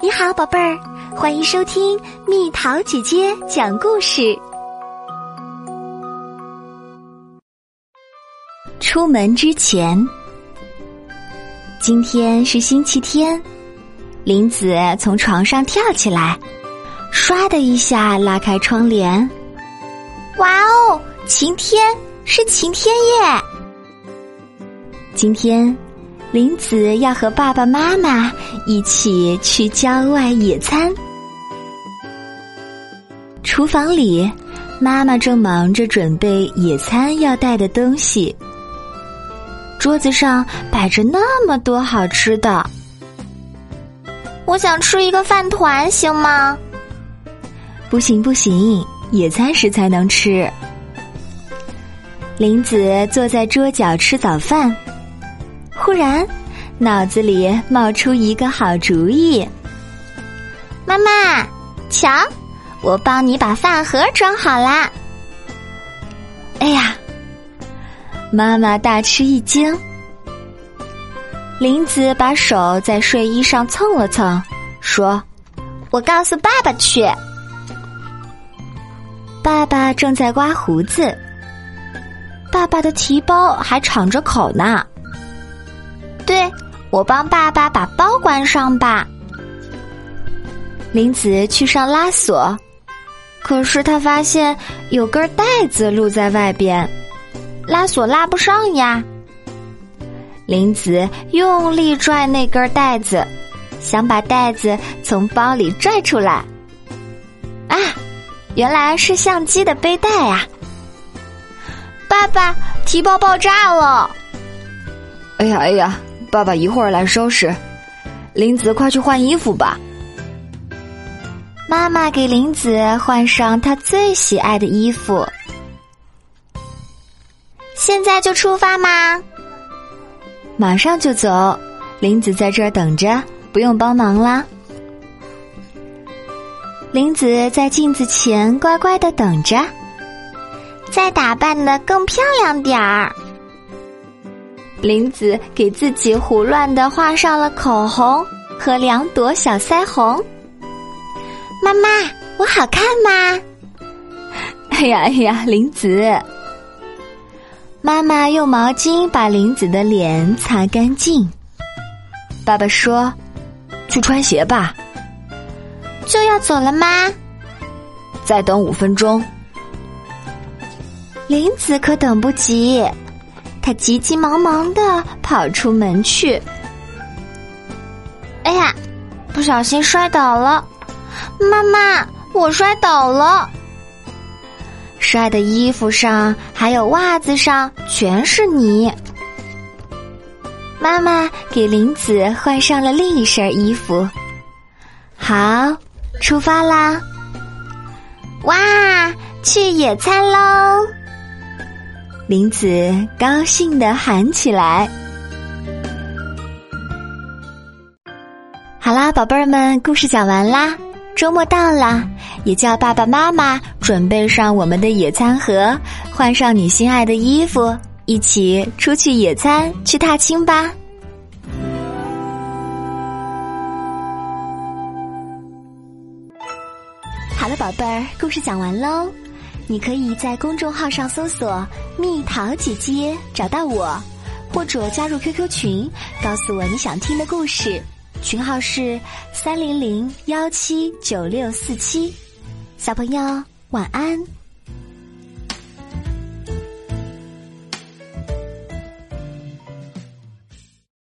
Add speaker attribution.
Speaker 1: 你好，宝贝儿，欢迎收听蜜桃姐姐讲故事。出门之前，今天是星期天，林子从床上跳起来，唰的一下拉开窗帘。哇哦，晴天，是晴天耶！今天。林子要和爸爸妈妈一起去郊外野餐。厨房里，妈妈正忙着准备野餐要带的东西。桌子上摆着那么多好吃的，
Speaker 2: 我想吃一个饭团，行吗？
Speaker 1: 不行不行，野餐时才能吃。林子坐在桌角吃早饭。突然，脑子里冒出一个好主意。
Speaker 2: 妈妈，瞧，我帮你把饭盒装好啦！
Speaker 1: 哎呀，妈妈大吃一惊。林子把手在睡衣上蹭了蹭，说：“
Speaker 2: 我告诉爸爸去。”
Speaker 1: 爸爸正在刮胡子，爸爸的提包还敞着口呢。
Speaker 2: 对，我帮爸爸把包关上吧。
Speaker 1: 林子去上拉锁，可是他发现有根带子露在外边，
Speaker 2: 拉锁拉不上呀。
Speaker 1: 林子用力拽那根带子，想把带子从包里拽出来。啊，原来是相机的背带呀！
Speaker 2: 爸爸，提包爆炸了！
Speaker 3: 哎呀哎呀！爸爸一会儿来收拾，林子快去换衣服吧。
Speaker 1: 妈妈给林子换上她最喜爱的衣服。
Speaker 2: 现在就出发吗？
Speaker 1: 马上就走，林子在这儿等着，不用帮忙啦。林子在镜子前乖乖的等着，
Speaker 2: 再打扮的更漂亮点儿。
Speaker 1: 林子给自己胡乱的画上了口红和两朵小腮红。
Speaker 2: 妈妈，我好看吗？
Speaker 1: 哎呀哎呀，林子！妈妈用毛巾把林子的脸擦干净。爸爸说：“
Speaker 3: 去穿鞋吧。”
Speaker 2: 就要走了吗？
Speaker 3: 再等五分钟。
Speaker 1: 林子可等不及。他急急忙忙的跑出门去。
Speaker 2: 哎呀，不小心摔倒了！妈妈，我摔倒了！
Speaker 1: 摔的衣服上还有袜子上全是泥。妈妈给林子换上了另一身衣服。好，出发啦！
Speaker 2: 哇，去野餐喽！
Speaker 1: 林子高兴的喊起来：“好啦，宝贝儿们，故事讲完啦。周末到了，也叫爸爸妈妈准备上我们的野餐盒，换上你心爱的衣服，一起出去野餐，去踏青吧。”好了，宝贝儿，故事讲完喽。你可以在公众号上搜索“蜜桃姐姐”找到我，或者加入 QQ 群，告诉我你想听的故事。群号是三零零幺七九六四七。小朋友，晚安。